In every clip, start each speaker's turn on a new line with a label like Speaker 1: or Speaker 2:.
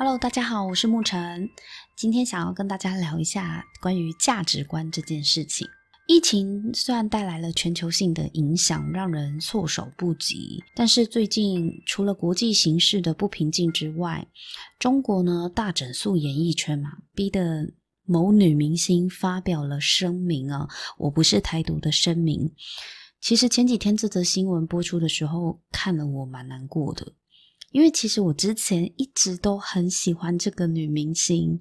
Speaker 1: Hello，大家好，我是沐晨。今天想要跟大家聊一下关于价值观这件事情。疫情虽然带来了全球性的影响，让人措手不及，但是最近除了国际形势的不平静之外，中国呢大整肃演艺圈嘛，逼得某女明星发表了声明啊，我不是台独的声明。其实前几天这则新闻播出的时候，看了我蛮难过的。因为其实我之前一直都很喜欢这个女明星，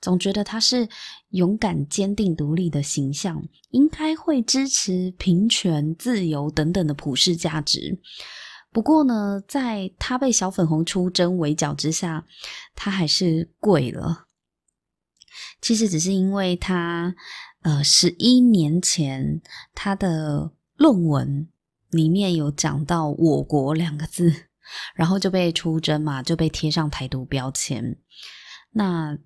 Speaker 1: 总觉得她是勇敢、坚定、独立的形象，应该会支持平权、自由等等的普世价值。不过呢，在她被小粉红出征围剿之下，她还是跪了。其实只是因为她，呃，十一年前她的论文里面有讲到“我国”两个字。然后就被出征嘛，就被贴上台独标签。那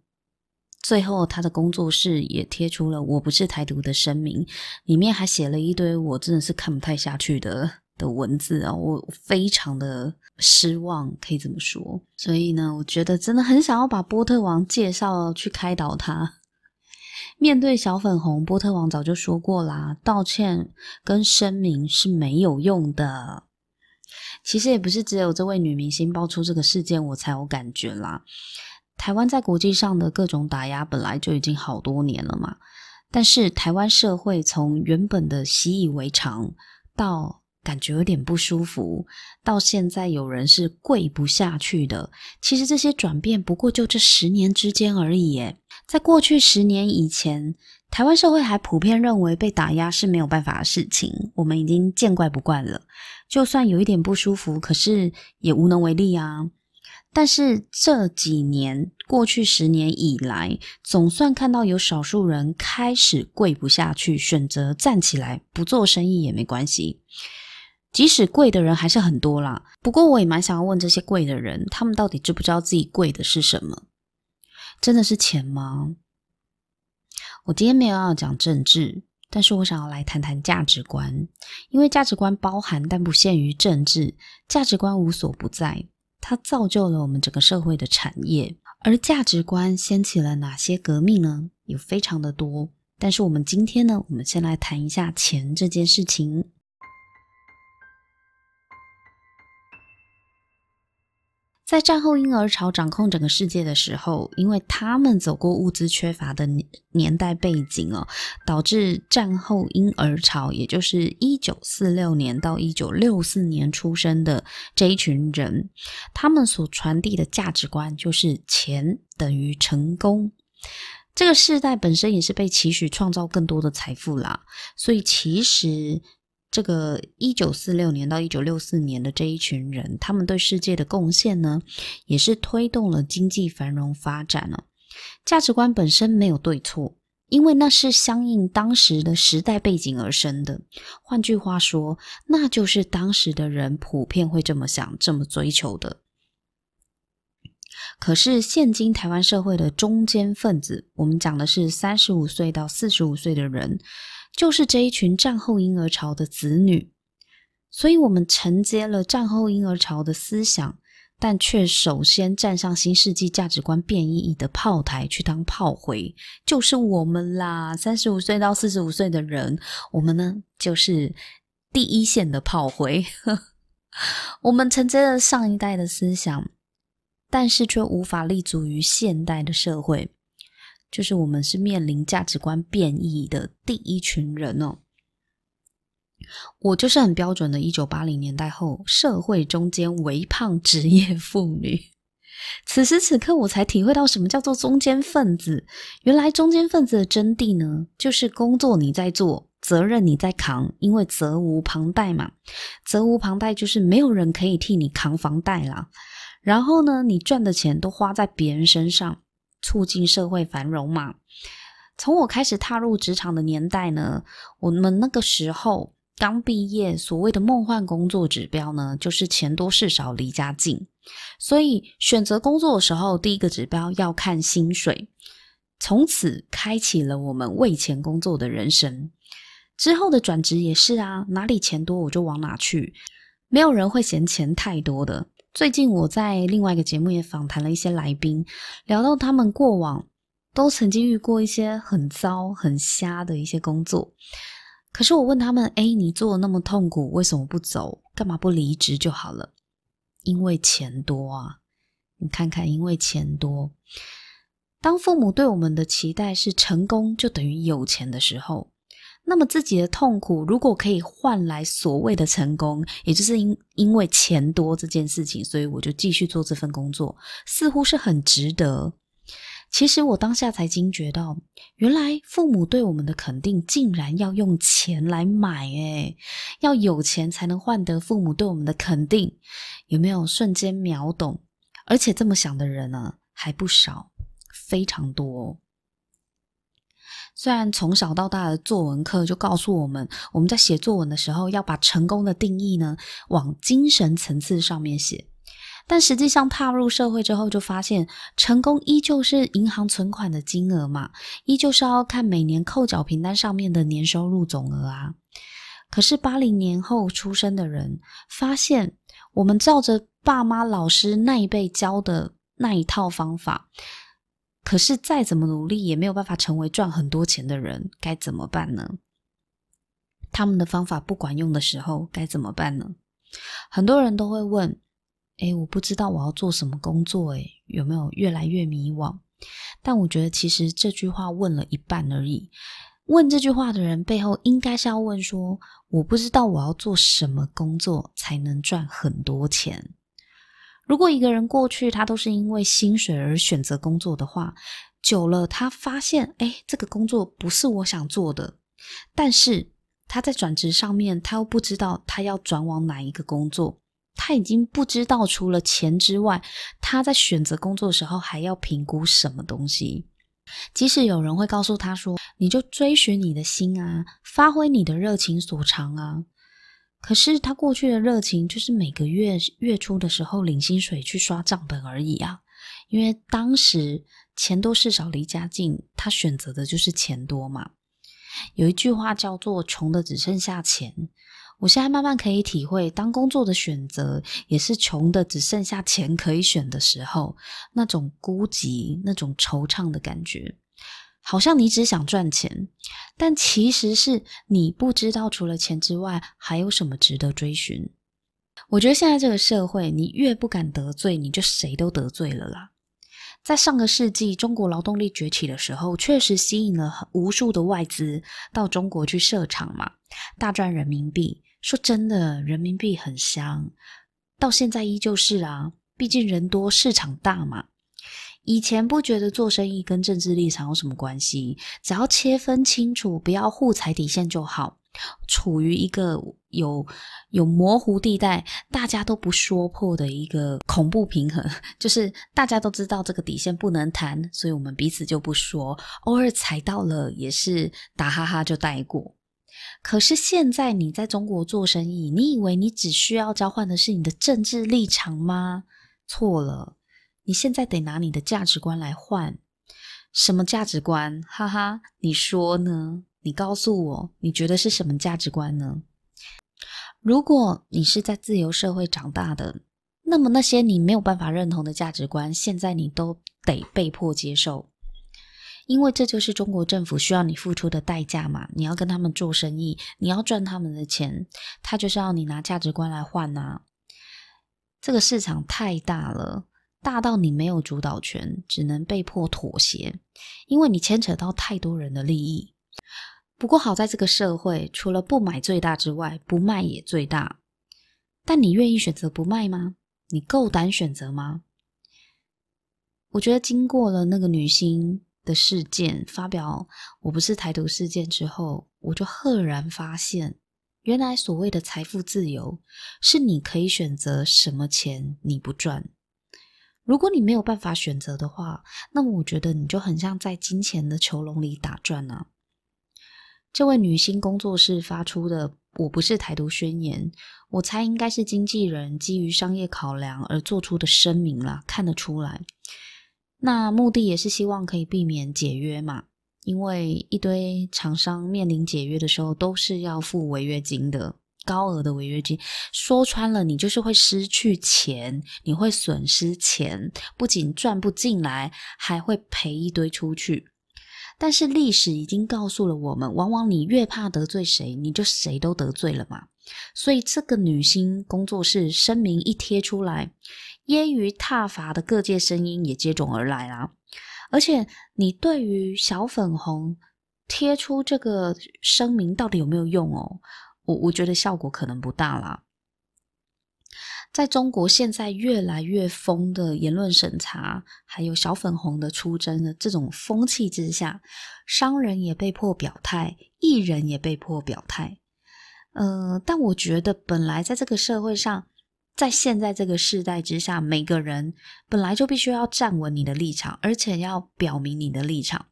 Speaker 1: 最后他的工作室也贴出了“我不是台独”的声明，里面还写了一堆我真的是看不太下去的的文字啊，我非常的失望，可以这么说。所以呢，我觉得真的很想要把波特王介绍去开导他。面对小粉红，波特王早就说过啦，道歉跟声明是没有用的。其实也不是只有这位女明星爆出这个事件，我才有感觉啦。台湾在国际上的各种打压本来就已经好多年了嘛，但是台湾社会从原本的习以为常，到感觉有点不舒服，到现在有人是跪不下去的。其实这些转变不过就这十年之间而已耶。在过去十年以前，台湾社会还普遍认为被打压是没有办法的事情，我们已经见怪不怪了。就算有一点不舒服，可是也无能为力啊。但是这几年，过去十年以来，总算看到有少数人开始跪不下去，选择站起来，不做生意也没关系。即使跪的人还是很多啦。不过我也蛮想要问这些跪的人，他们到底知不知道自己跪的是什么？真的是钱吗？我今天没有要讲政治，但是我想要来谈谈价值观，因为价值观包含但不限于政治，价值观无所不在，它造就了我们整个社会的产业。而价值观掀起了哪些革命呢？有非常的多，但是我们今天呢，我们先来谈一下钱这件事情。在战后婴儿潮掌控整个世界的时候，因为他们走过物资缺乏的年代背景哦，导致战后婴儿潮，也就是一九四六年到一九六四年出生的这一群人，他们所传递的价值观就是钱等于成功。这个世代本身也是被期许创造更多的财富啦，所以其实。这个一九四六年到一九六四年的这一群人，他们对世界的贡献呢，也是推动了经济繁荣发展了。价值观本身没有对错，因为那是相应当时的时代背景而生的。换句话说，那就是当时的人普遍会这么想、这么追求的。可是现今台湾社会的中坚分子，我们讲的是三十五岁到四十五岁的人。就是这一群战后婴儿潮的子女，所以我们承接了战后婴儿潮的思想，但却首先站上新世纪价值观变异的炮台去当炮灰，就是我们啦。三十五岁到四十五岁的人，我们呢就是第一线的炮灰。我们承接了上一代的思想，但是却无法立足于现代的社会。就是我们是面临价值观变异的第一群人哦。我就是很标准的1980年代后社会中间微胖职业妇女。此时此刻，我才体会到什么叫做中间分子。原来中间分子的真谛呢，就是工作你在做，责任你在扛，因为责无旁贷嘛。责无旁贷就是没有人可以替你扛房贷啦。然后呢，你赚的钱都花在别人身上。促进社会繁荣嘛。从我开始踏入职场的年代呢，我们那个时候刚毕业，所谓的梦幻工作指标呢，就是钱多事少离家近。所以选择工作的时候，第一个指标要看薪水。从此开启了我们为钱工作的人生。之后的转职也是啊，哪里钱多我就往哪去，没有人会嫌钱太多的。最近我在另外一个节目也访谈了一些来宾，聊到他们过往都曾经遇过一些很糟、很瞎的一些工作。可是我问他们：“哎，你做的那么痛苦，为什么不走？干嘛不离职就好了？”因为钱多啊！你看看，因为钱多。当父母对我们的期待是成功就等于有钱的时候，那么自己的痛苦如果可以换来所谓的成功，也就是因因为钱多这件事情，所以我就继续做这份工作，似乎是很值得。其实我当下才惊觉到，原来父母对我们的肯定竟然要用钱来买，诶，要有钱才能换得父母对我们的肯定，有没有瞬间秒懂？而且这么想的人呢，还不少。非常多。虽然从小到大的作文课就告诉我们，我们在写作文的时候要把成功的定义呢往精神层次上面写，但实际上踏入社会之后，就发现成功依旧是银行存款的金额嘛，依旧是要看每年扣缴凭单上面的年收入总额啊。可是八零年后出生的人发现，我们照着爸妈、老师那一辈教的那一套方法。可是再怎么努力也没有办法成为赚很多钱的人，该怎么办呢？他们的方法不管用的时候该怎么办呢？很多人都会问：“诶，我不知道我要做什么工作，诶，有没有越来越迷惘？”但我觉得其实这句话问了一半而已。问这句话的人背后应该是要问说：“我不知道我要做什么工作才能赚很多钱。”如果一个人过去他都是因为薪水而选择工作的话，久了他发现，哎，这个工作不是我想做的。但是他在转职上面，他又不知道他要转往哪一个工作，他已经不知道除了钱之外，他在选择工作的时候还要评估什么东西。即使有人会告诉他说，你就追寻你的心啊，发挥你的热情所长啊。可是他过去的热情就是每个月月初的时候领薪水去刷账本而已啊，因为当时钱多事少离家近，他选择的就是钱多嘛。有一句话叫做“穷的只剩下钱”，我现在慢慢可以体会，当工作的选择也是穷的只剩下钱可以选的时候，那种孤寂、那种惆怅的感觉。好像你只想赚钱，但其实是你不知道除了钱之外还有什么值得追寻。我觉得现在这个社会，你越不敢得罪，你就谁都得罪了啦。在上个世纪中国劳动力崛起的时候，确实吸引了无数的外资到中国去设厂嘛，大赚人民币。说真的，人民币很香，到现在依旧是啊，毕竟人多市场大嘛。以前不觉得做生意跟政治立场有什么关系，只要切分清楚，不要互踩底线就好。处于一个有有模糊地带，大家都不说破的一个恐怖平衡，就是大家都知道这个底线不能谈，所以我们彼此就不说，偶尔踩到了也是打哈哈就带过。可是现在你在中国做生意，你以为你只需要交换的是你的政治立场吗？错了。你现在得拿你的价值观来换，什么价值观？哈哈，你说呢？你告诉我，你觉得是什么价值观呢？如果你是在自由社会长大的，那么那些你没有办法认同的价值观，现在你都得被迫接受，因为这就是中国政府需要你付出的代价嘛。你要跟他们做生意，你要赚他们的钱，他就是要你拿价值观来换呐。这个市场太大了。大到你没有主导权，只能被迫妥协，因为你牵扯到太多人的利益。不过好在这个社会，除了不买最大之外，不卖也最大。但你愿意选择不卖吗？你够胆选择吗？我觉得经过了那个女星的事件，发表我不是台独事件之后，我就赫然发现，原来所谓的财富自由，是你可以选择什么钱你不赚。如果你没有办法选择的话，那么我觉得你就很像在金钱的囚笼里打转啊。这位女星工作室发出的“我不是台独”宣言，我猜应该是经纪人基于商业考量而做出的声明啦，看得出来。那目的也是希望可以避免解约嘛，因为一堆厂商面临解约的时候都是要付违约金的。高额的违约金，说穿了，你就是会失去钱，你会损失钱，不仅赚不进来，还会赔一堆出去。但是历史已经告诉了我们，往往你越怕得罪谁，你就谁都得罪了嘛。所以这个女星工作室声明一贴出来，揶揄挞伐的各界声音也接踵而来啦。而且，你对于小粉红贴出这个声明到底有没有用哦？我我觉得效果可能不大啦。在中国现在越来越疯的言论审查，还有小粉红的出征的这种风气之下，商人也被迫表态，艺人也被迫表态。呃，但我觉得本来在这个社会上，在现在这个世代之下，每个人本来就必须要站稳你的立场，而且要表明你的立场。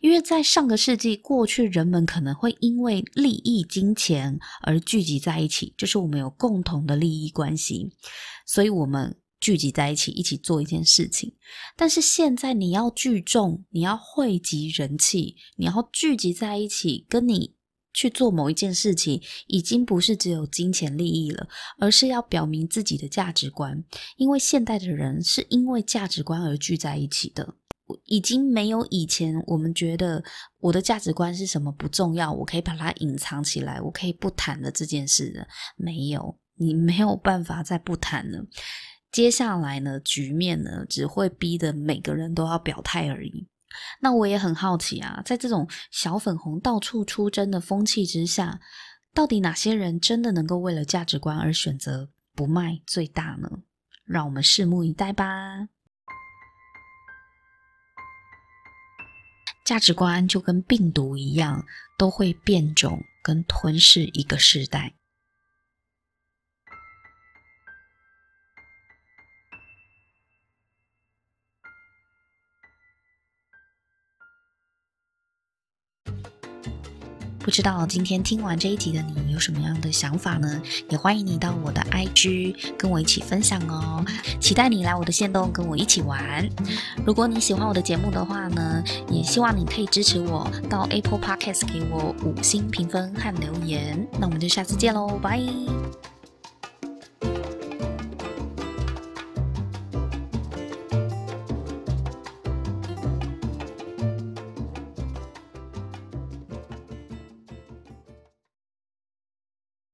Speaker 1: 因为在上个世纪过去，人们可能会因为利益、金钱而聚集在一起，就是我们有共同的利益关系，所以我们聚集在一起，一起做一件事情。但是现在你要聚众，你要汇集人气，你要聚集在一起，跟你去做某一件事情，已经不是只有金钱利益了，而是要表明自己的价值观。因为现代的人是因为价值观而聚在一起的。已经没有以前我们觉得我的价值观是什么不重要，我可以把它隐藏起来，我可以不谈的这件事了，没有，你没有办法再不谈了。接下来呢，局面呢，只会逼得每个人都要表态而已。那我也很好奇啊，在这种小粉红到处出征的风气之下，到底哪些人真的能够为了价值观而选择不卖最大呢？让我们拭目以待吧。价值观就跟病毒一样，都会变种跟吞噬一个时代。不知道今天听完这一集的你有什么样的想法呢？也欢迎你到我的 IG 跟我一起分享哦。期待你来我的线动跟我一起玩。如果你喜欢我的节目的话呢，也希望你可以支持我到 Apple Podcast 给我五星评分和留言。那我们就下次见喽，拜。